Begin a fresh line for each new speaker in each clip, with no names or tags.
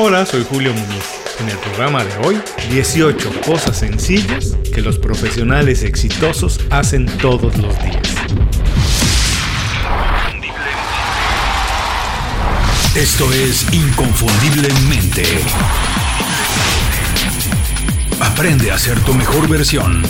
Hola, soy Julio Muñoz. En el programa de hoy, 18 cosas sencillas que los profesionales exitosos hacen todos los días.
Esto es Inconfundiblemente. Aprende a ser tu mejor versión.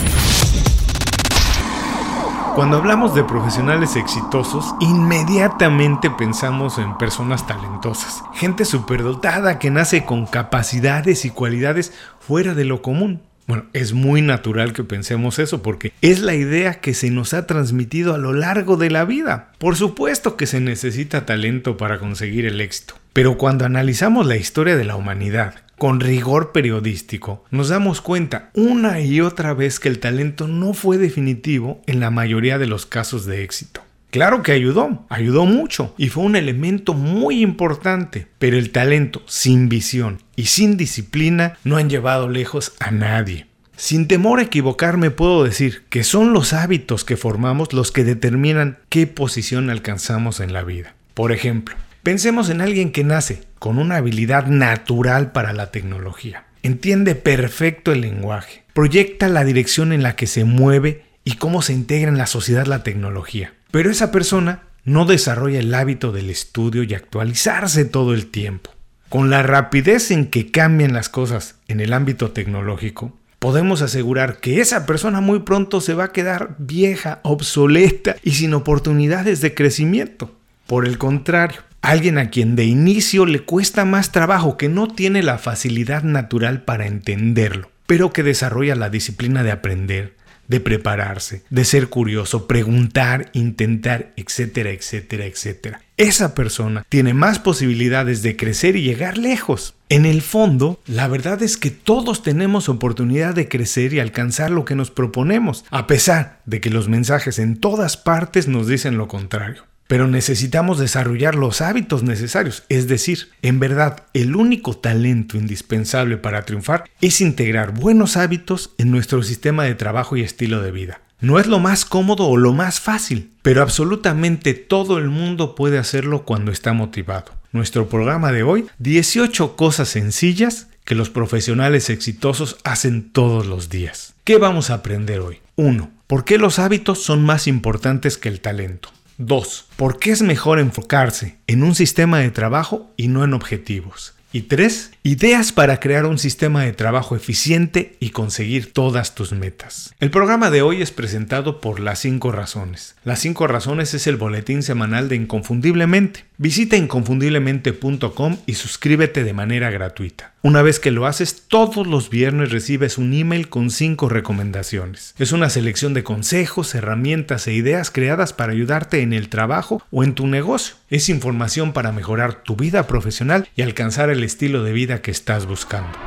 Cuando hablamos de profesionales exitosos, inmediatamente pensamos en personas talentosas, gente superdotada que nace con capacidades y cualidades fuera de lo común. Bueno, es muy natural que pensemos eso porque es la idea que se nos ha transmitido a lo largo de la vida. Por supuesto que se necesita talento para conseguir el éxito, pero cuando analizamos la historia de la humanidad con rigor periodístico, nos damos cuenta una y otra vez que el talento no fue definitivo en la mayoría de los casos de éxito. Claro que ayudó, ayudó mucho y fue un elemento muy importante, pero el talento sin visión y sin disciplina no han llevado lejos a nadie. Sin temor a equivocarme puedo decir que son los hábitos que formamos los que determinan qué posición alcanzamos en la vida. Por ejemplo, Pensemos en alguien que nace con una habilidad natural para la tecnología. Entiende perfecto el lenguaje, proyecta la dirección en la que se mueve y cómo se integra en la sociedad la tecnología. Pero esa persona no desarrolla el hábito del estudio y actualizarse todo el tiempo. Con la rapidez en que cambian las cosas en el ámbito tecnológico, podemos asegurar que esa persona muy pronto se va a quedar vieja, obsoleta y sin oportunidades de crecimiento. Por el contrario, Alguien a quien de inicio le cuesta más trabajo, que no tiene la facilidad natural para entenderlo, pero que desarrolla la disciplina de aprender, de prepararse, de ser curioso, preguntar, intentar, etcétera, etcétera, etcétera. Esa persona tiene más posibilidades de crecer y llegar lejos. En el fondo, la verdad es que todos tenemos oportunidad de crecer y alcanzar lo que nos proponemos, a pesar de que los mensajes en todas partes nos dicen lo contrario. Pero necesitamos desarrollar los hábitos necesarios. Es decir, en verdad, el único talento indispensable para triunfar es integrar buenos hábitos en nuestro sistema de trabajo y estilo de vida. No es lo más cómodo o lo más fácil, pero absolutamente todo el mundo puede hacerlo cuando está motivado. Nuestro programa de hoy, 18 cosas sencillas que los profesionales exitosos hacen todos los días. ¿Qué vamos a aprender hoy? 1. ¿Por qué los hábitos son más importantes que el talento? 2. ¿Por qué es mejor enfocarse en un sistema de trabajo y no en objetivos? Y 3. Ideas para crear un sistema de trabajo eficiente y conseguir todas tus metas. El programa de hoy es presentado por Las 5 Razones. Las 5 Razones es el boletín semanal de Inconfundiblemente. Visita inconfundiblemente.com y suscríbete de manera gratuita. Una vez que lo haces, todos los viernes recibes un email con 5 recomendaciones. Es una selección de consejos, herramientas e ideas creadas para ayudarte en el trabajo o en tu negocio. Es información para mejorar tu vida profesional y alcanzar el estilo de vida que estás buscando.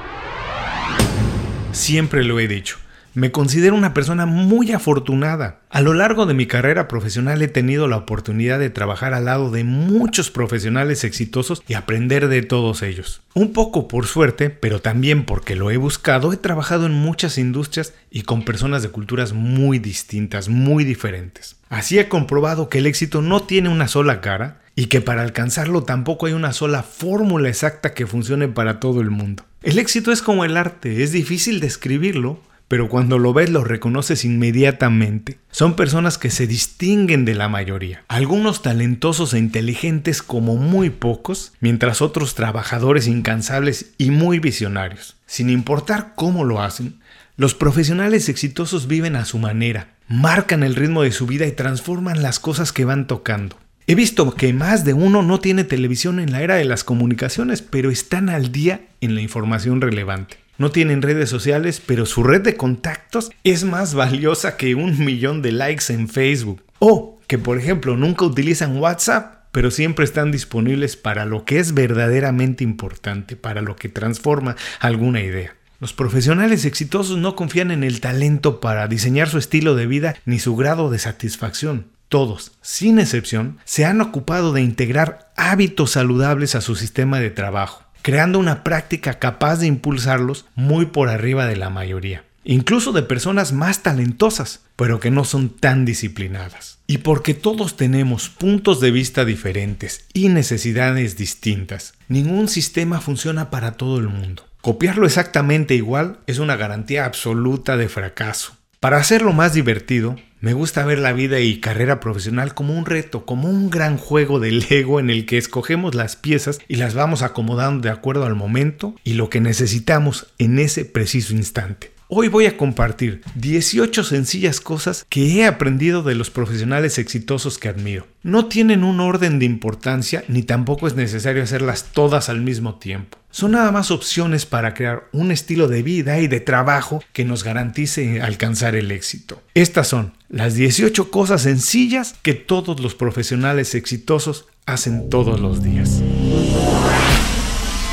Siempre lo he dicho. Me considero una persona muy afortunada. A lo largo de mi carrera profesional he tenido la oportunidad de trabajar al lado de muchos profesionales exitosos y aprender de todos ellos. Un poco por suerte, pero también porque lo he buscado, he trabajado en muchas industrias y con personas de culturas muy distintas, muy diferentes. Así he comprobado que el éxito no tiene una sola cara y que para alcanzarlo tampoco hay una sola fórmula exacta que funcione para todo el mundo. El éxito es como el arte, es difícil describirlo, pero cuando lo ves lo reconoces inmediatamente. Son personas que se distinguen de la mayoría, algunos talentosos e inteligentes como muy pocos, mientras otros trabajadores incansables y muy visionarios. Sin importar cómo lo hacen, los profesionales exitosos viven a su manera, marcan el ritmo de su vida y transforman las cosas que van tocando. He visto que más de uno no tiene televisión en la era de las comunicaciones, pero están al día en la información relevante no tienen redes sociales, pero su red de contactos es más valiosa que un millón de likes en Facebook. O que, por ejemplo, nunca utilizan WhatsApp, pero siempre están disponibles para lo que es verdaderamente importante, para lo que transforma alguna idea. Los profesionales exitosos no confían en el talento para diseñar su estilo de vida ni su grado de satisfacción. Todos, sin excepción, se han ocupado de integrar hábitos saludables a su sistema de trabajo creando una práctica capaz de impulsarlos muy por arriba de la mayoría. incluso de personas más talentosas, pero que no son tan disciplinadas. Y porque todos tenemos puntos de vista diferentes y necesidades distintas, ningún sistema funciona para todo el mundo. Copiarlo exactamente igual es una garantía absoluta de fracaso. Para hacerlo más divertido, me gusta ver la vida y carrera profesional como un reto, como un gran juego de Lego en el que escogemos las piezas y las vamos acomodando de acuerdo al momento y lo que necesitamos en ese preciso instante. Hoy voy a compartir 18 sencillas cosas que he aprendido de los profesionales exitosos que admiro. No tienen un orden de importancia ni tampoco es necesario hacerlas todas al mismo tiempo. Son nada más opciones para crear un estilo de vida y de trabajo que nos garantice alcanzar el éxito. Estas son las 18 cosas sencillas que todos los profesionales exitosos hacen todos los días.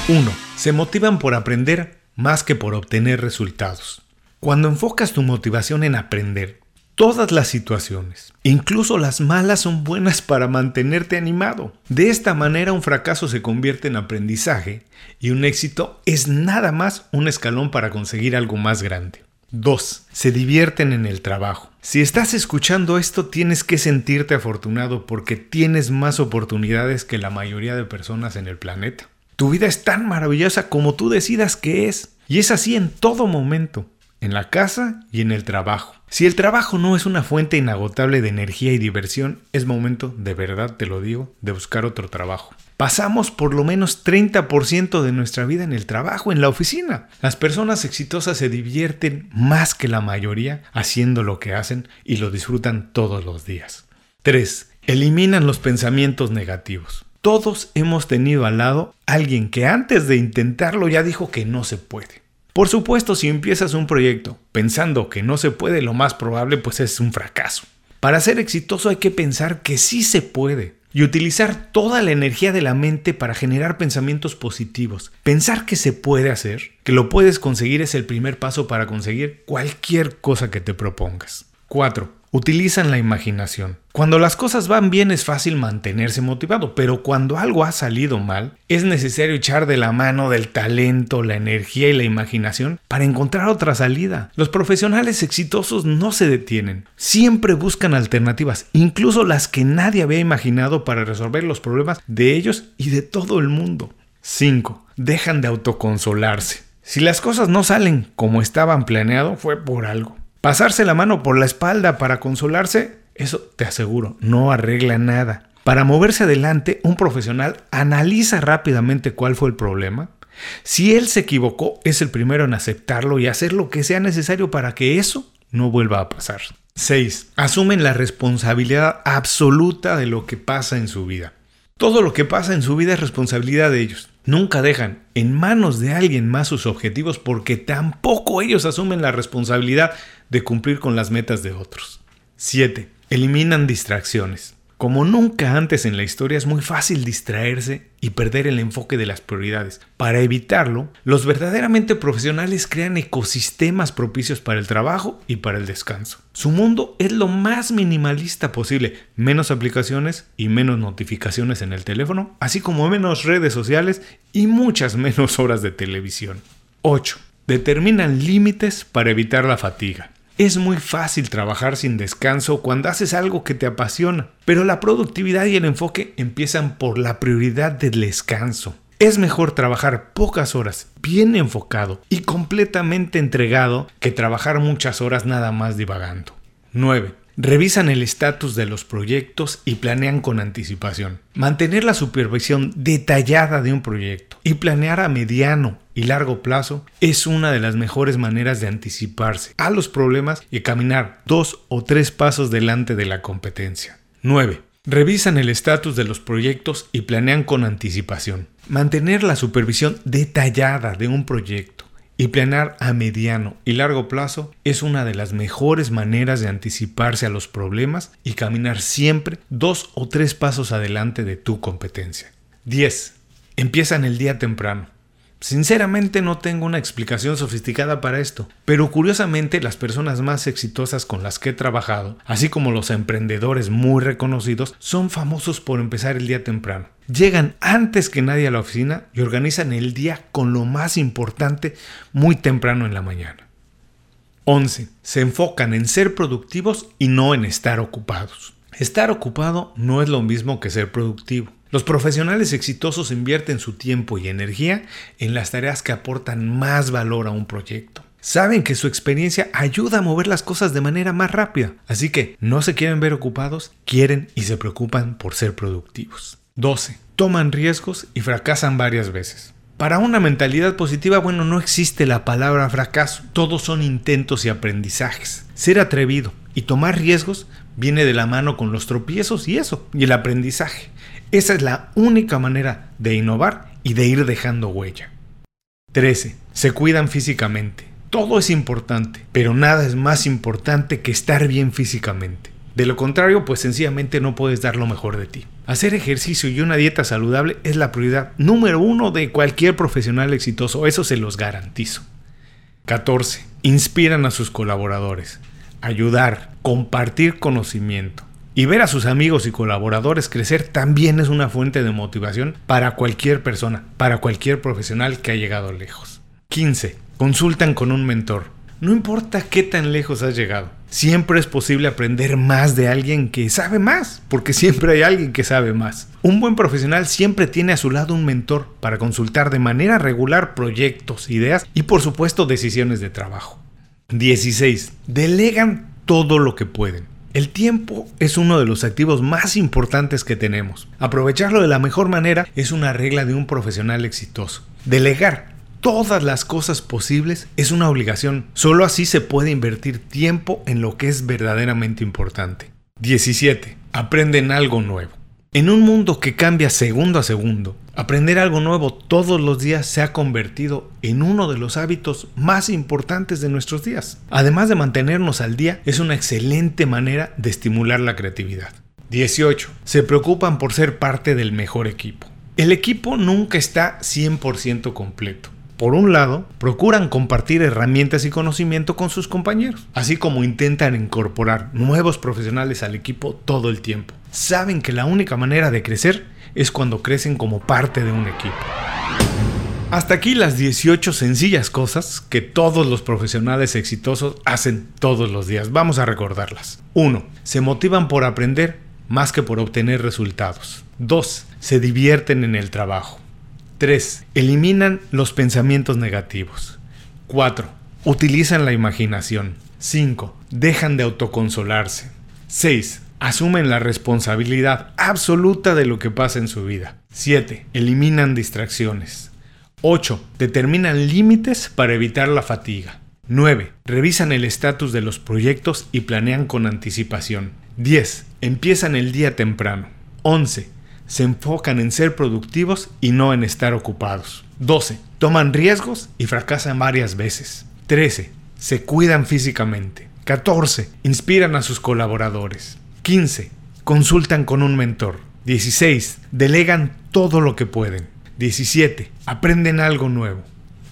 1. Se motivan por aprender más que por obtener resultados. Cuando enfocas tu motivación en aprender, todas las situaciones, incluso las malas, son buenas para mantenerte animado. De esta manera un fracaso se convierte en aprendizaje y un éxito es nada más un escalón para conseguir algo más grande. 2. Se divierten en el trabajo. Si estás escuchando esto tienes que sentirte afortunado porque tienes más oportunidades que la mayoría de personas en el planeta. Tu vida es tan maravillosa como tú decidas que es. Y es así en todo momento en la casa y en el trabajo. Si el trabajo no es una fuente inagotable de energía y diversión, es momento, de verdad te lo digo, de buscar otro trabajo. Pasamos por lo menos 30% de nuestra vida en el trabajo, en la oficina. Las personas exitosas se divierten más que la mayoría haciendo lo que hacen y lo disfrutan todos los días. 3. Eliminan los pensamientos negativos. Todos hemos tenido al lado alguien que antes de intentarlo ya dijo que no se puede. Por supuesto, si empiezas un proyecto pensando que no se puede, lo más probable pues es un fracaso. Para ser exitoso hay que pensar que sí se puede y utilizar toda la energía de la mente para generar pensamientos positivos. Pensar que se puede hacer, que lo puedes conseguir es el primer paso para conseguir cualquier cosa que te propongas. 4 utilizan la imaginación. Cuando las cosas van bien es fácil mantenerse motivado, pero cuando algo ha salido mal, es necesario echar de la mano del talento, la energía y la imaginación para encontrar otra salida. Los profesionales exitosos no se detienen, siempre buscan alternativas, incluso las que nadie había imaginado para resolver los problemas de ellos y de todo el mundo. 5. Dejan de autoconsolarse. Si las cosas no salen como estaban planeado, fue por algo. Pasarse la mano por la espalda para consolarse, eso te aseguro, no arregla nada. Para moverse adelante, un profesional analiza rápidamente cuál fue el problema. Si él se equivocó, es el primero en aceptarlo y hacer lo que sea necesario para que eso no vuelva a pasar. 6. Asumen la responsabilidad absoluta de lo que pasa en su vida. Todo lo que pasa en su vida es responsabilidad de ellos. Nunca dejan en manos de alguien más sus objetivos porque tampoco ellos asumen la responsabilidad de cumplir con las metas de otros. 7. Eliminan distracciones. Como nunca antes en la historia es muy fácil distraerse y perder el enfoque de las prioridades. Para evitarlo, los verdaderamente profesionales crean ecosistemas propicios para el trabajo y para el descanso. Su mundo es lo más minimalista posible, menos aplicaciones y menos notificaciones en el teléfono, así como menos redes sociales y muchas menos horas de televisión. 8. Determinan límites para evitar la fatiga. Es muy fácil trabajar sin descanso cuando haces algo que te apasiona, pero la productividad y el enfoque empiezan por la prioridad del descanso. Es mejor trabajar pocas horas, bien enfocado y completamente entregado, que trabajar muchas horas nada más divagando. 9. Revisan el estatus de los proyectos y planean con anticipación. Mantener la supervisión detallada de un proyecto y planear a mediano y largo plazo es una de las mejores maneras de anticiparse a los problemas y caminar dos o tres pasos delante de la competencia. 9. Revisan el estatus de los proyectos y planean con anticipación. Mantener la supervisión detallada de un proyecto y planear a mediano y largo plazo es una de las mejores maneras de anticiparse a los problemas y caminar siempre dos o tres pasos adelante de tu competencia. 10. Empiezan el día temprano. Sinceramente no tengo una explicación sofisticada para esto, pero curiosamente las personas más exitosas con las que he trabajado, así como los emprendedores muy reconocidos, son famosos por empezar el día temprano. Llegan antes que nadie a la oficina y organizan el día con lo más importante muy temprano en la mañana. 11. Se enfocan en ser productivos y no en estar ocupados. Estar ocupado no es lo mismo que ser productivo. Los profesionales exitosos invierten su tiempo y energía en las tareas que aportan más valor a un proyecto. Saben que su experiencia ayuda a mover las cosas de manera más rápida, así que no se quieren ver ocupados, quieren y se preocupan por ser productivos. 12. Toman riesgos y fracasan varias veces. Para una mentalidad positiva, bueno, no existe la palabra fracaso, todos son intentos y aprendizajes. Ser atrevido y tomar riesgos viene de la mano con los tropiezos y eso, y el aprendizaje. Esa es la única manera de innovar y de ir dejando huella. 13. Se cuidan físicamente. Todo es importante, pero nada es más importante que estar bien físicamente. De lo contrario, pues sencillamente no puedes dar lo mejor de ti. Hacer ejercicio y una dieta saludable es la prioridad número uno de cualquier profesional exitoso, eso se los garantizo. 14. Inspiran a sus colaboradores. Ayudar, compartir conocimiento y ver a sus amigos y colaboradores crecer también es una fuente de motivación para cualquier persona, para cualquier profesional que ha llegado lejos. 15. Consultan con un mentor. No importa qué tan lejos has llegado, siempre es posible aprender más de alguien que sabe más, porque siempre hay alguien que sabe más. Un buen profesional siempre tiene a su lado un mentor para consultar de manera regular proyectos, ideas y por supuesto decisiones de trabajo. 16. Delegan todo lo que pueden. El tiempo es uno de los activos más importantes que tenemos. Aprovecharlo de la mejor manera es una regla de un profesional exitoso. Delegar todas las cosas posibles es una obligación. Solo así se puede invertir tiempo en lo que es verdaderamente importante. 17. Aprenden algo nuevo. En un mundo que cambia segundo a segundo, aprender algo nuevo todos los días se ha convertido en uno de los hábitos más importantes de nuestros días. Además de mantenernos al día, es una excelente manera de estimular la creatividad. 18. Se preocupan por ser parte del mejor equipo. El equipo nunca está 100% completo. Por un lado, procuran compartir herramientas y conocimiento con sus compañeros, así como intentan incorporar nuevos profesionales al equipo todo el tiempo. Saben que la única manera de crecer es cuando crecen como parte de un equipo. Hasta aquí las 18 sencillas cosas que todos los profesionales exitosos hacen todos los días. Vamos a recordarlas. 1. Se motivan por aprender más que por obtener resultados. 2. Se divierten en el trabajo. 3. Eliminan los pensamientos negativos. 4. Utilizan la imaginación. 5. Dejan de autoconsolarse. 6. Asumen la responsabilidad absoluta de lo que pasa en su vida. 7. Eliminan distracciones. 8. Determinan límites para evitar la fatiga. 9. Revisan el estatus de los proyectos y planean con anticipación. 10. Empiezan el día temprano. 11 se enfocan en ser productivos y no en estar ocupados. 12. Toman riesgos y fracasan varias veces. 13. Se cuidan físicamente. 14. Inspiran a sus colaboradores. 15. Consultan con un mentor. 16. Delegan todo lo que pueden. 17. Aprenden algo nuevo.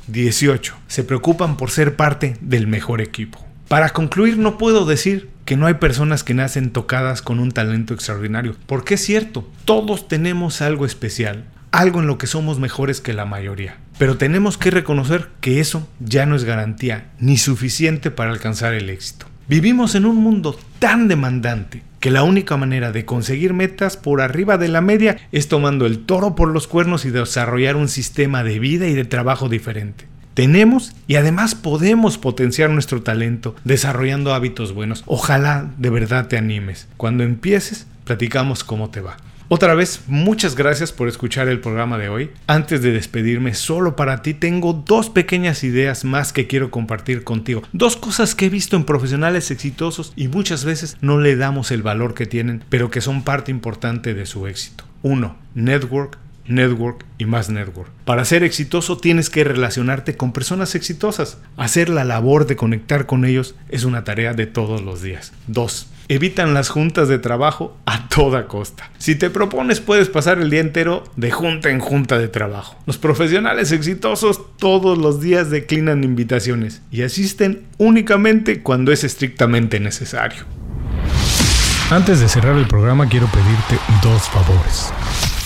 18. Se preocupan por ser parte del mejor equipo. Para concluir, no puedo decir que no hay personas que nacen tocadas con un talento extraordinario, porque es cierto, todos tenemos algo especial, algo en lo que somos mejores que la mayoría. Pero tenemos que reconocer que eso ya no es garantía ni suficiente para alcanzar el éxito. Vivimos en un mundo tan demandante que la única manera de conseguir metas por arriba de la media es tomando el toro por los cuernos y desarrollar un sistema de vida y de trabajo diferente tenemos y además podemos potenciar nuestro talento desarrollando hábitos buenos. Ojalá de verdad te animes. Cuando empieces, platicamos cómo te va. Otra vez, muchas gracias por escuchar el programa de hoy. Antes de despedirme, solo para ti tengo dos pequeñas ideas más que quiero compartir contigo. Dos cosas que he visto en profesionales exitosos y muchas veces no le damos el valor que tienen, pero que son parte importante de su éxito. Uno, Network network y más network. Para ser exitoso tienes que relacionarte con personas exitosas. Hacer la labor de conectar con ellos es una tarea de todos los días. 2. Evitan las juntas de trabajo a toda costa. Si te propones puedes pasar el día entero de junta en junta de trabajo. Los profesionales exitosos todos los días declinan invitaciones y asisten únicamente cuando es estrictamente necesario. Antes de cerrar el programa quiero pedirte dos favores.